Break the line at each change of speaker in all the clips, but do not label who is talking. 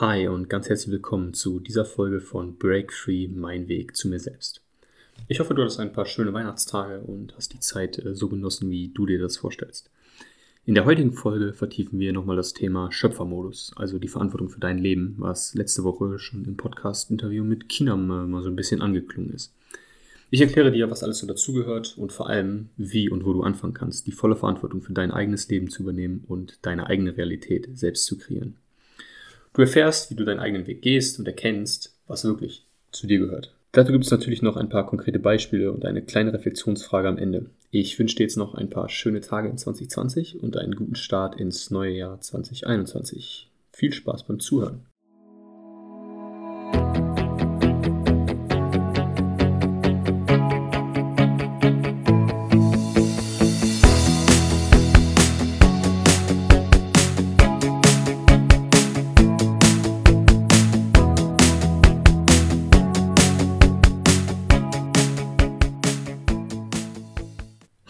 Hi und ganz herzlich willkommen zu dieser Folge von Break Free, mein Weg zu mir selbst. Ich hoffe, du hattest ein paar schöne Weihnachtstage und hast die Zeit äh, so genossen, wie du dir das vorstellst. In der heutigen Folge vertiefen wir nochmal das Thema Schöpfermodus, also die Verantwortung für dein Leben, was letzte Woche schon im Podcast-Interview mit Kinam äh, mal so ein bisschen angeklungen ist. Ich erkläre dir, was alles so dazugehört und vor allem, wie und wo du anfangen kannst, die volle Verantwortung für dein eigenes Leben zu übernehmen und deine eigene Realität selbst zu kreieren. Du erfährst, wie du deinen eigenen Weg gehst und erkennst, was wirklich zu dir gehört. Dazu gibt es natürlich noch ein paar konkrete Beispiele und eine kleine Reflexionsfrage am Ende. Ich wünsche dir jetzt noch ein paar schöne Tage in 2020 und einen guten Start ins neue Jahr 2021. Viel Spaß beim Zuhören.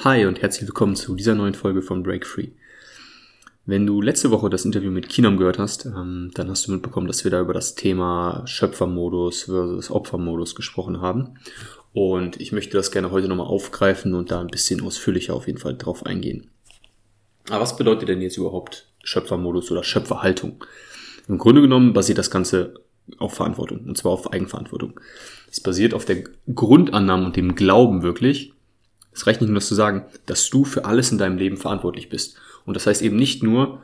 Hi und herzlich willkommen zu dieser neuen Folge von Break Free. Wenn du letzte Woche das Interview mit Kinam gehört hast, ähm, dann hast du mitbekommen, dass wir da über das Thema Schöpfermodus versus Opfermodus gesprochen haben. Und ich möchte das gerne heute nochmal aufgreifen und da ein bisschen ausführlicher auf jeden Fall drauf eingehen. Aber was bedeutet denn jetzt überhaupt Schöpfermodus oder Schöpferhaltung? Im Grunde genommen basiert das Ganze auf Verantwortung, und zwar auf Eigenverantwortung. Es basiert auf der Grundannahme und dem Glauben wirklich, es reicht nicht nur das zu sagen, dass du für alles in deinem Leben verantwortlich bist. Und das heißt eben nicht nur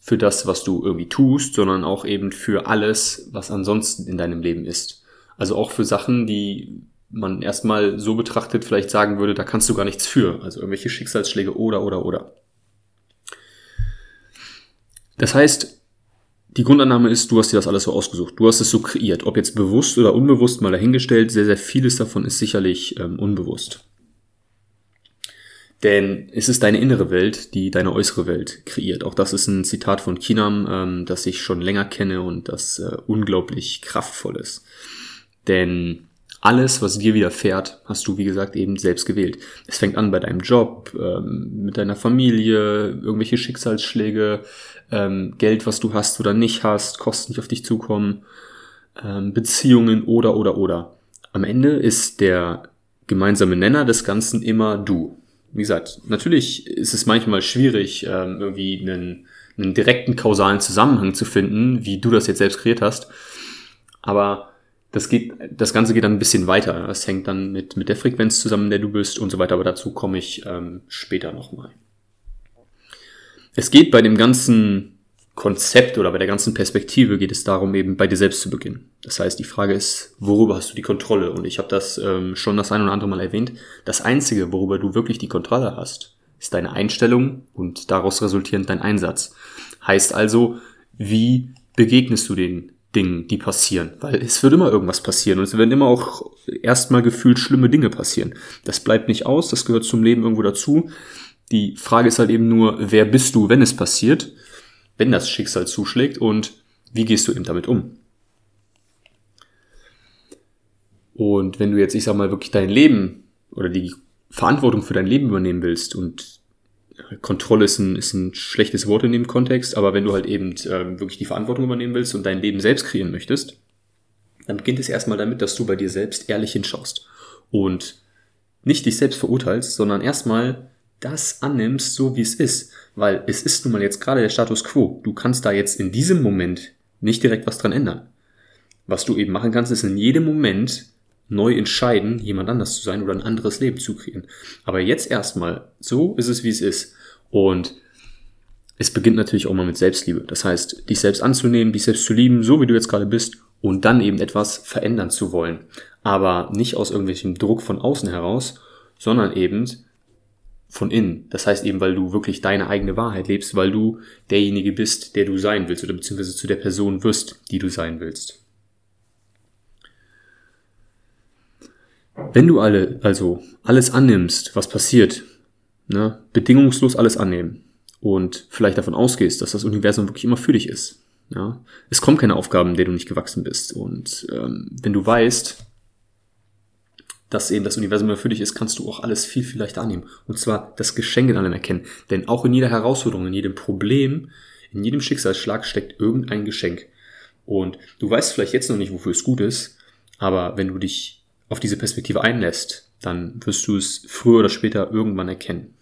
für das, was du irgendwie tust, sondern auch eben für alles, was ansonsten in deinem Leben ist. Also auch für Sachen, die man erstmal so betrachtet vielleicht sagen würde, da kannst du gar nichts für. Also irgendwelche Schicksalsschläge oder, oder, oder. Das heißt, die Grundannahme ist, du hast dir das alles so ausgesucht. Du hast es so kreiert. Ob jetzt bewusst oder unbewusst mal dahingestellt, sehr, sehr vieles davon ist sicherlich ähm, unbewusst. Denn es ist deine innere Welt, die deine äußere Welt kreiert. Auch das ist ein Zitat von Kinam, ähm, das ich schon länger kenne und das äh, unglaublich kraftvoll ist. Denn alles, was dir widerfährt, hast du, wie gesagt, eben selbst gewählt. Es fängt an bei deinem Job, ähm, mit deiner Familie, irgendwelche Schicksalsschläge, ähm, Geld, was du hast oder nicht hast, Kosten, die auf dich zukommen, ähm, Beziehungen oder, oder, oder. Am Ende ist der gemeinsame Nenner des Ganzen immer du wie gesagt, natürlich ist es manchmal schwierig, ähm, irgendwie einen, einen direkten kausalen Zusammenhang zu finden, wie du das jetzt selbst kreiert hast. Aber das geht, das Ganze geht dann ein bisschen weiter. Das hängt dann mit, mit der Frequenz zusammen, in der du bist und so weiter. Aber dazu komme ich ähm, später nochmal. Es geht bei dem ganzen Konzept oder bei der ganzen Perspektive geht es darum, eben bei dir selbst zu beginnen. Das heißt, die Frage ist, worüber hast du die Kontrolle? Und ich habe das ähm, schon das ein oder andere Mal erwähnt. Das Einzige, worüber du wirklich die Kontrolle hast, ist deine Einstellung und daraus resultierend dein Einsatz. Heißt also, wie begegnest du den Dingen, die passieren? Weil es wird immer irgendwas passieren und es werden immer auch erstmal gefühlt schlimme Dinge passieren. Das bleibt nicht aus, das gehört zum Leben irgendwo dazu. Die Frage ist halt eben nur, wer bist du, wenn es passiert? Wenn das Schicksal zuschlägt und wie gehst du eben damit um? Und wenn du jetzt, ich sag mal, wirklich dein Leben oder die Verantwortung für dein Leben übernehmen willst und Kontrolle ist ein, ist ein schlechtes Wort in dem Kontext, aber wenn du halt eben äh, wirklich die Verantwortung übernehmen willst und dein Leben selbst kreieren möchtest, dann beginnt es erstmal damit, dass du bei dir selbst ehrlich hinschaust und nicht dich selbst verurteilst, sondern erstmal das annimmst, so wie es ist. Weil es ist nun mal jetzt gerade der Status quo. Du kannst da jetzt in diesem Moment nicht direkt was dran ändern. Was du eben machen kannst, ist in jedem Moment neu entscheiden, jemand anders zu sein oder ein anderes Leben zu kreieren. Aber jetzt erstmal, so ist es, wie es ist. Und es beginnt natürlich auch mal mit Selbstliebe. Das heißt, dich selbst anzunehmen, dich selbst zu lieben, so wie du jetzt gerade bist, und dann eben etwas verändern zu wollen. Aber nicht aus irgendwelchem Druck von außen heraus, sondern eben von innen. Das heißt eben, weil du wirklich deine eigene Wahrheit lebst, weil du derjenige bist, der du sein willst oder beziehungsweise zu der Person wirst, die du sein willst. Wenn du alle, also alles annimmst, was passiert, ne, bedingungslos alles annehmen und vielleicht davon ausgehst, dass das Universum wirklich immer für dich ist. Ja, es kommen keine Aufgaben, der du nicht gewachsen bist. Und ähm, wenn du weißt, dass eben das Universum für dich ist, kannst du auch alles viel, viel leichter annehmen. Und zwar das Geschenk in allem erkennen. Denn auch in jeder Herausforderung, in jedem Problem, in jedem Schicksalsschlag steckt irgendein Geschenk. Und du weißt vielleicht jetzt noch nicht, wofür es gut ist, aber wenn du dich auf diese Perspektive einlässt, dann wirst du es früher oder später irgendwann erkennen.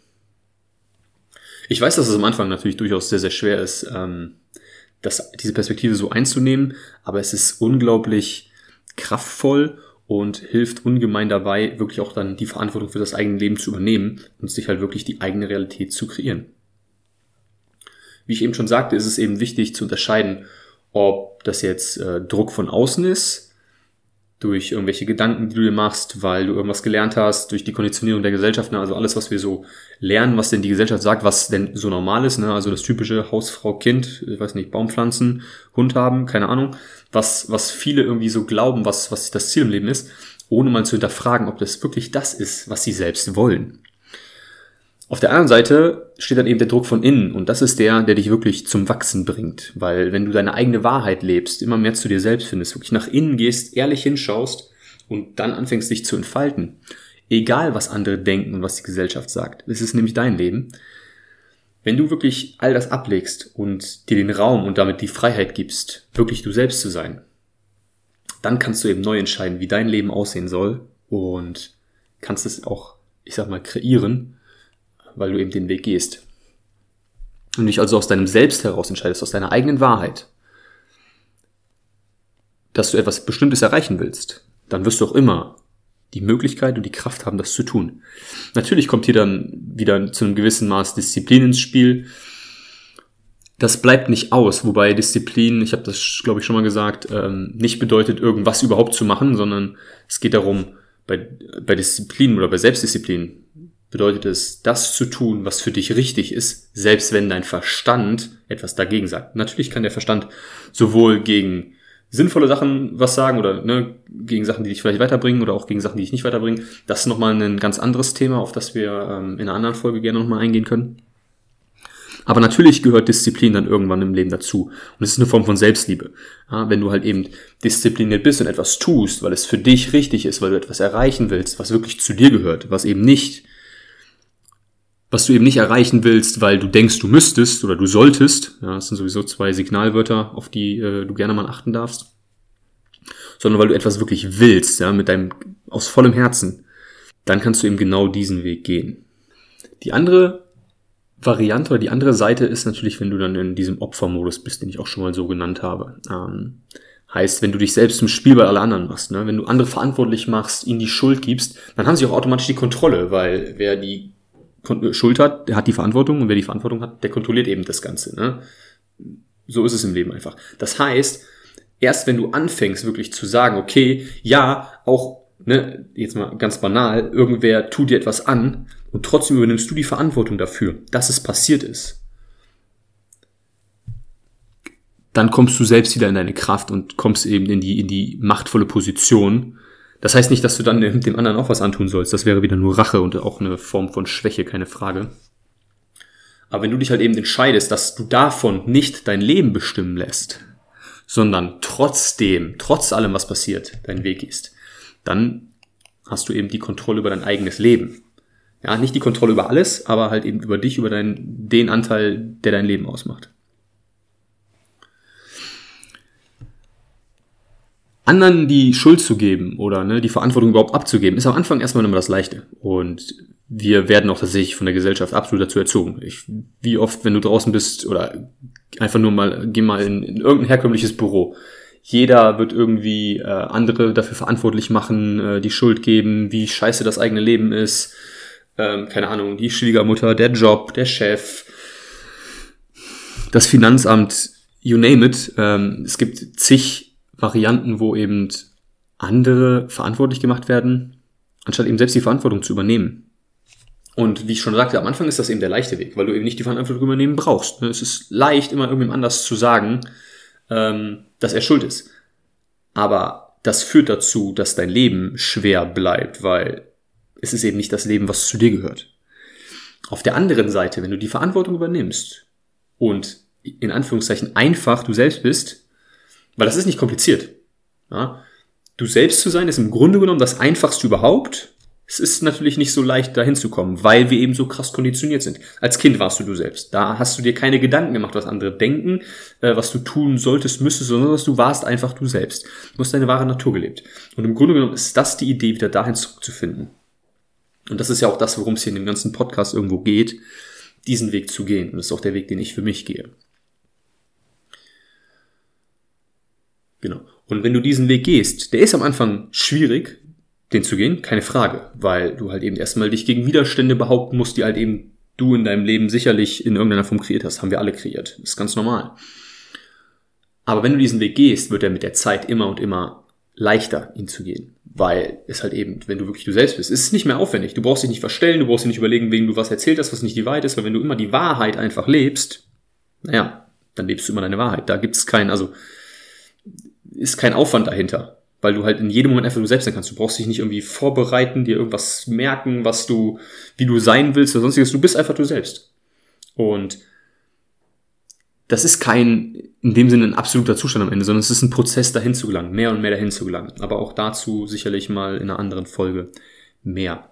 Ich weiß, dass es am Anfang natürlich durchaus sehr, sehr schwer ist, ähm, das, diese Perspektive so einzunehmen, aber es ist unglaublich kraftvoll und hilft ungemein dabei, wirklich auch dann die Verantwortung für das eigene Leben zu übernehmen und sich halt wirklich die eigene Realität zu kreieren. Wie ich eben schon sagte, ist es eben wichtig zu unterscheiden, ob das jetzt äh, Druck von außen ist, durch irgendwelche Gedanken, die du dir machst, weil du irgendwas gelernt hast, durch die Konditionierung der Gesellschaft, ne? also alles, was wir so lernen, was denn die Gesellschaft sagt, was denn so normal ist, ne? also das typische Hausfrau, Kind, ich weiß nicht, Baumpflanzen, Hund haben, keine Ahnung, was, was viele irgendwie so glauben, was, was das Ziel im Leben ist, ohne mal zu hinterfragen, ob das wirklich das ist, was sie selbst wollen. Auf der anderen Seite steht dann eben der Druck von innen und das ist der, der dich wirklich zum Wachsen bringt, weil wenn du deine eigene Wahrheit lebst, immer mehr zu dir selbst findest, wirklich nach innen gehst, ehrlich hinschaust und dann anfängst dich zu entfalten, egal was andere denken und was die Gesellschaft sagt, es ist nämlich dein Leben. Wenn du wirklich all das ablegst und dir den Raum und damit die Freiheit gibst, wirklich du selbst zu sein, dann kannst du eben neu entscheiden, wie dein Leben aussehen soll und kannst es auch, ich sag mal, kreieren weil du eben den Weg gehst. Und dich also aus deinem Selbst heraus entscheidest, aus deiner eigenen Wahrheit, dass du etwas Bestimmtes erreichen willst, dann wirst du auch immer die Möglichkeit und die Kraft haben, das zu tun. Natürlich kommt hier dann wieder zu einem gewissen Maß Disziplin ins Spiel. Das bleibt nicht aus, wobei Disziplin, ich habe das, glaube ich, schon mal gesagt, ähm, nicht bedeutet, irgendwas überhaupt zu machen, sondern es geht darum, bei, bei Disziplin oder bei Selbstdisziplin bedeutet es, das zu tun, was für dich richtig ist, selbst wenn dein Verstand etwas dagegen sagt. Natürlich kann der Verstand sowohl gegen sinnvolle Sachen was sagen oder ne, gegen Sachen, die dich vielleicht weiterbringen oder auch gegen Sachen, die dich nicht weiterbringen. Das ist nochmal ein ganz anderes Thema, auf das wir ähm, in einer anderen Folge gerne nochmal eingehen können. Aber natürlich gehört Disziplin dann irgendwann im Leben dazu. Und es ist eine Form von Selbstliebe. Ja, wenn du halt eben diszipliniert bist und etwas tust, weil es für dich richtig ist, weil du etwas erreichen willst, was wirklich zu dir gehört, was eben nicht was du eben nicht erreichen willst, weil du denkst, du müsstest oder du solltest, ja, das sind sowieso zwei Signalwörter, auf die äh, du gerne mal achten darfst, sondern weil du etwas wirklich willst, ja, mit deinem, aus vollem Herzen, dann kannst du eben genau diesen Weg gehen. Die andere Variante oder die andere Seite ist natürlich, wenn du dann in diesem Opfermodus bist, den ich auch schon mal so genannt habe. Ähm, heißt, wenn du dich selbst zum Spiel bei alle anderen machst, ne? wenn du andere verantwortlich machst, ihnen die Schuld gibst, dann haben sie auch automatisch die Kontrolle, weil wer die Schuld hat, der hat die Verantwortung und wer die Verantwortung hat, der kontrolliert eben das Ganze. Ne? So ist es im Leben einfach. Das heißt, erst wenn du anfängst wirklich zu sagen, okay, ja, auch, ne, jetzt mal ganz banal, irgendwer tut dir etwas an und trotzdem übernimmst du die Verantwortung dafür, dass es passiert ist, dann kommst du selbst wieder in deine Kraft und kommst eben in die, in die machtvolle Position, das heißt nicht, dass du dann dem anderen auch was antun sollst. Das wäre wieder nur Rache und auch eine Form von Schwäche, keine Frage. Aber wenn du dich halt eben entscheidest, dass du davon nicht dein Leben bestimmen lässt, sondern trotzdem, trotz allem, was passiert, deinen Weg gehst, dann hast du eben die Kontrolle über dein eigenes Leben. Ja, nicht die Kontrolle über alles, aber halt eben über dich, über dein, den Anteil, der dein Leben ausmacht. Anderen die Schuld zu geben oder ne, die Verantwortung überhaupt abzugeben, ist am Anfang erstmal immer das Leichte. Und wir werden auch tatsächlich von der Gesellschaft absolut dazu erzogen. Ich, wie oft, wenn du draußen bist oder einfach nur mal, geh mal in, in irgendein herkömmliches Büro. Jeder wird irgendwie äh, andere dafür verantwortlich machen, äh, die Schuld geben, wie scheiße das eigene Leben ist. Ähm, keine Ahnung, die Schwiegermutter, der Job, der Chef, das Finanzamt, you name it. Ähm, es gibt zig Varianten, wo eben andere verantwortlich gemacht werden, anstatt eben selbst die Verantwortung zu übernehmen. Und wie ich schon sagte, am Anfang ist das eben der leichte Weg, weil du eben nicht die Verantwortung übernehmen brauchst. Es ist leicht, immer irgendwem anders zu sagen, ähm, dass er schuld ist. Aber das führt dazu, dass dein Leben schwer bleibt, weil es ist eben nicht das Leben, was zu dir gehört. Auf der anderen Seite, wenn du die Verantwortung übernimmst und in Anführungszeichen einfach du selbst bist, weil das ist nicht kompliziert. Ja? Du selbst zu sein ist im Grunde genommen das einfachste überhaupt Es ist natürlich nicht so leicht, da hinzukommen, weil wir eben so krass konditioniert sind. Als Kind warst du du selbst. Da hast du dir keine Gedanken gemacht, was andere denken, äh, was du tun solltest, müsstest, sondern was du warst einfach du selbst. Du hast deine wahre Natur gelebt. Und im Grunde genommen ist das die Idee, wieder dahin zurückzufinden. Und das ist ja auch das, worum es hier in dem ganzen Podcast irgendwo geht, diesen Weg zu gehen. Und das ist auch der Weg, den ich für mich gehe. Genau. Und wenn du diesen Weg gehst, der ist am Anfang schwierig, den zu gehen, keine Frage, weil du halt eben erstmal dich gegen Widerstände behaupten musst, die halt eben du in deinem Leben sicherlich in irgendeiner Form kreiert hast. Haben wir alle kreiert. Das ist ganz normal. Aber wenn du diesen Weg gehst, wird er mit der Zeit immer und immer leichter, ihn zu gehen. Weil es halt eben, wenn du wirklich du selbst bist, ist es nicht mehr aufwendig. Du brauchst dich nicht verstellen, du brauchst dich nicht überlegen, wem du was erzählt hast, was nicht die Wahrheit ist, weil wenn du immer die Wahrheit einfach lebst, naja, dann lebst du immer deine Wahrheit. Da gibt es kein, also ist kein Aufwand dahinter, weil du halt in jedem Moment einfach du selbst sein kannst. Du brauchst dich nicht irgendwie vorbereiten, dir irgendwas merken, was du, wie du sein willst oder sonstiges. Du bist einfach du selbst. Und das ist kein, in dem Sinne ein absoluter Zustand am Ende, sondern es ist ein Prozess dahin zu gelangen, mehr und mehr dahin zu gelangen. Aber auch dazu sicherlich mal in einer anderen Folge mehr.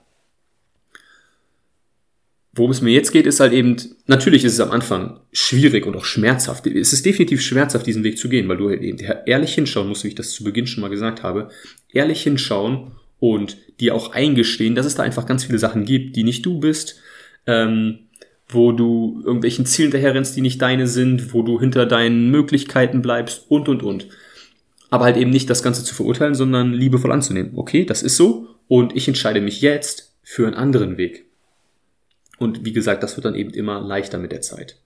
Worum es mir jetzt geht, ist halt eben, natürlich ist es am Anfang schwierig und auch schmerzhaft. Es ist definitiv schmerzhaft, diesen Weg zu gehen, weil du halt eben ehrlich hinschauen musst, wie ich das zu Beginn schon mal gesagt habe, ehrlich hinschauen und dir auch eingestehen, dass es da einfach ganz viele Sachen gibt, die nicht du bist, ähm, wo du irgendwelchen Zielen daherrennst, die nicht deine sind, wo du hinter deinen Möglichkeiten bleibst und, und, und. Aber halt eben nicht das Ganze zu verurteilen, sondern liebevoll anzunehmen. Okay, das ist so und ich entscheide mich jetzt für einen anderen Weg. Und wie gesagt, das wird dann eben immer leichter mit der Zeit.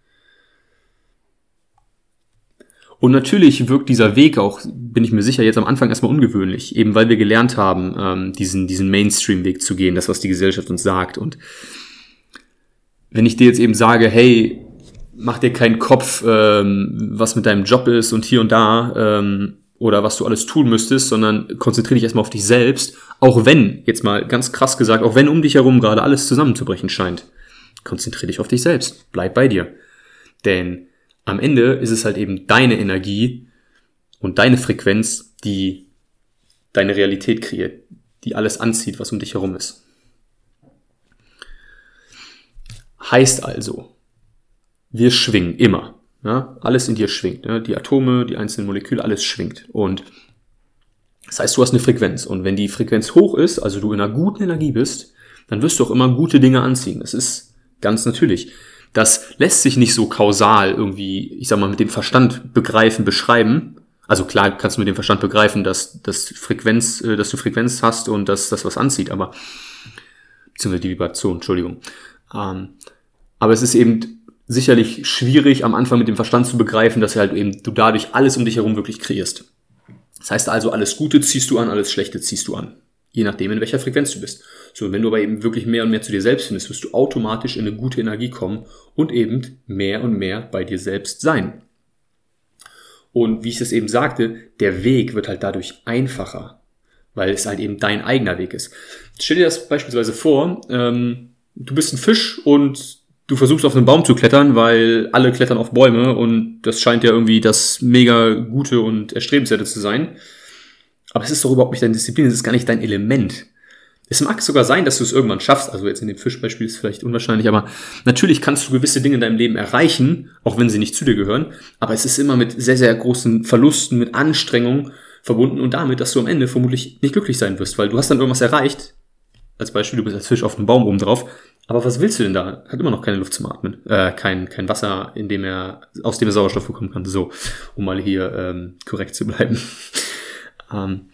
Und natürlich wirkt dieser Weg auch, bin ich mir sicher, jetzt am Anfang erstmal ungewöhnlich, eben weil wir gelernt haben, ähm, diesen, diesen Mainstream-Weg zu gehen, das, was die Gesellschaft uns sagt. Und wenn ich dir jetzt eben sage, hey, mach dir keinen Kopf, ähm, was mit deinem Job ist und hier und da, ähm, oder was du alles tun müsstest, sondern konzentriere dich erstmal auf dich selbst, auch wenn, jetzt mal ganz krass gesagt, auch wenn um dich herum gerade alles zusammenzubrechen scheint konzentriere dich auf dich selbst. Bleib bei dir. Denn am Ende ist es halt eben deine Energie und deine Frequenz, die deine Realität kreiert, die alles anzieht, was um dich herum ist. Heißt also, wir schwingen immer. Ja? Alles in dir schwingt. Ja? Die Atome, die einzelnen Moleküle, alles schwingt. Und das heißt, du hast eine Frequenz. Und wenn die Frequenz hoch ist, also du in einer guten Energie bist, dann wirst du auch immer gute Dinge anziehen. Das ist Ganz natürlich. Das lässt sich nicht so kausal irgendwie, ich sag mal, mit dem Verstand begreifen, beschreiben. Also klar kannst du mit dem Verstand begreifen, dass, dass Frequenz, äh, dass du Frequenz hast und dass das was anzieht, aber beziehungsweise die Vibration, Entschuldigung. Ähm, aber es ist eben sicherlich schwierig, am Anfang mit dem Verstand zu begreifen, dass halt eben du dadurch alles um dich herum wirklich kreierst. Das heißt also, alles Gute ziehst du an, alles Schlechte ziehst du an. Je nachdem, in welcher Frequenz du bist. So, wenn du aber eben wirklich mehr und mehr zu dir selbst findest, wirst du automatisch in eine gute Energie kommen und eben mehr und mehr bei dir selbst sein. Und wie ich es eben sagte, der Weg wird halt dadurch einfacher, weil es halt eben dein eigener Weg ist. Stell dir das beispielsweise vor, ähm, du bist ein Fisch und du versuchst auf einen Baum zu klettern, weil alle klettern auf Bäume und das scheint ja irgendwie das mega gute und erstrebenswerte zu sein. Aber es ist doch überhaupt nicht deine Disziplin, es ist gar nicht dein Element. Es mag sogar sein, dass du es irgendwann schaffst. Also jetzt in dem Fischbeispiel ist es vielleicht unwahrscheinlich, aber natürlich kannst du gewisse Dinge in deinem Leben erreichen, auch wenn sie nicht zu dir gehören. Aber es ist immer mit sehr, sehr großen Verlusten, mit Anstrengungen verbunden und damit, dass du am Ende vermutlich nicht glücklich sein wirst, weil du hast dann irgendwas erreicht. Als Beispiel, du bist als Fisch auf einem Baum oben drauf. Aber was willst du denn da? Hat immer noch keine Luft zum Atmen. Äh, kein, kein Wasser, in dem er, aus dem er Sauerstoff bekommen kann. So, um mal hier ähm, korrekt zu bleiben. Ähm,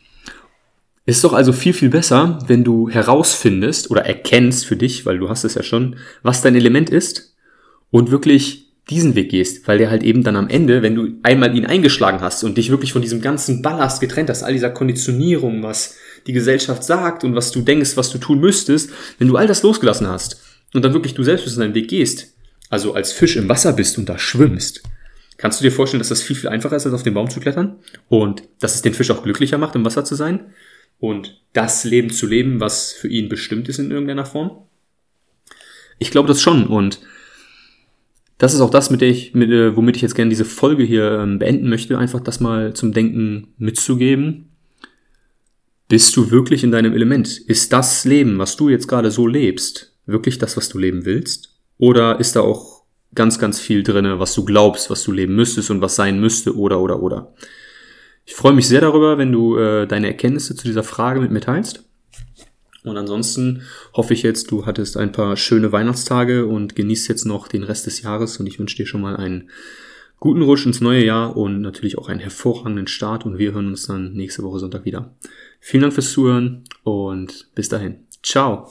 ist doch also viel, viel besser, wenn du herausfindest oder erkennst für dich, weil du hast es ja schon, was dein Element ist und wirklich diesen Weg gehst, weil der halt eben dann am Ende, wenn du einmal ihn eingeschlagen hast und dich wirklich von diesem ganzen Ballast getrennt hast, all dieser Konditionierung, was die Gesellschaft sagt und was du denkst, was du tun müsstest, wenn du all das losgelassen hast und dann wirklich du selbst in deinen Weg gehst, also als Fisch im Wasser bist und da schwimmst, kannst du dir vorstellen, dass das viel, viel einfacher ist, als auf den Baum zu klettern und dass es den Fisch auch glücklicher macht, im Wasser zu sein? und das Leben zu leben, was für ihn bestimmt ist in irgendeiner Form? Ich glaube das schon und das ist auch das, mit der ich, mit, äh, womit ich jetzt gerne diese Folge hier ähm, beenden möchte, einfach das mal zum Denken mitzugeben. Bist du wirklich in deinem Element? Ist das Leben, was du jetzt gerade so lebst, wirklich das, was du leben willst? Oder ist da auch ganz, ganz viel drinne, was du glaubst, was du leben müsstest und was sein müsste oder oder oder? Ich freue mich sehr darüber, wenn du äh, deine Erkenntnisse zu dieser Frage mit mir teilst. Und ansonsten hoffe ich jetzt, du hattest ein paar schöne Weihnachtstage und genießt jetzt noch den Rest des Jahres und ich wünsche dir schon mal einen guten Rutsch ins neue Jahr und natürlich auch einen hervorragenden Start und wir hören uns dann nächste Woche Sonntag wieder. Vielen Dank fürs Zuhören und bis dahin. Ciao.